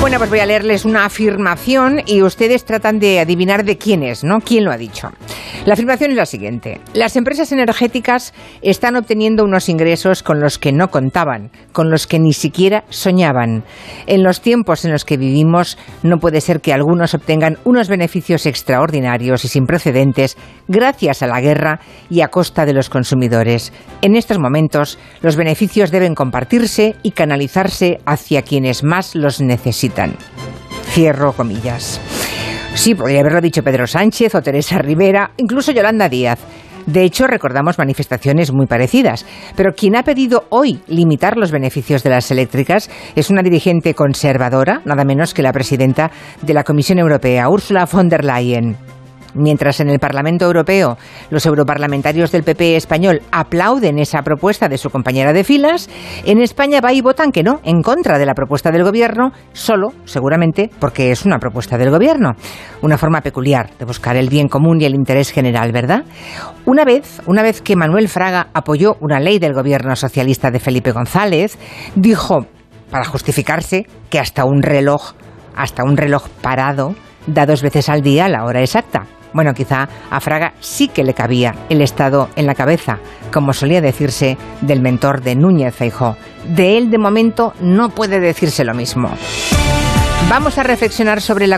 Bueno, pues voy a leerles una afirmación y ustedes tratan de adivinar de quién es, ¿no? ¿Quién lo ha dicho? La afirmación es la siguiente. Las empresas energéticas están obteniendo unos ingresos con los que no contaban, con los que ni siquiera soñaban. En los tiempos en los que vivimos no puede ser que algunos obtengan unos beneficios extraordinarios y sin precedentes gracias a la guerra y a costa de los consumidores. En estos momentos los beneficios deben compartirse y canalizarse hacia quienes más los necesitan. Cierro comillas. Sí, podría haberlo dicho Pedro Sánchez o Teresa Rivera, incluso Yolanda Díaz. De hecho, recordamos manifestaciones muy parecidas. Pero quien ha pedido hoy limitar los beneficios de las eléctricas es una dirigente conservadora, nada menos que la presidenta de la Comisión Europea, Ursula von der Leyen. Mientras en el Parlamento Europeo los europarlamentarios del PP español aplauden esa propuesta de su compañera de filas, en España va y votan que no, en contra de la propuesta del Gobierno, solo, seguramente, porque es una propuesta del Gobierno. Una forma peculiar de buscar el bien común y el interés general, ¿verdad? Una vez, una vez que Manuel Fraga apoyó una ley del Gobierno socialista de Felipe González, dijo, para justificarse, que hasta un reloj, hasta un reloj parado, da dos veces al día la hora exacta. Bueno, quizá a Fraga sí que le cabía el Estado en la cabeza, como solía decirse del mentor de Núñez Feijó. De él, de momento, no puede decirse lo mismo. Vamos a reflexionar sobre la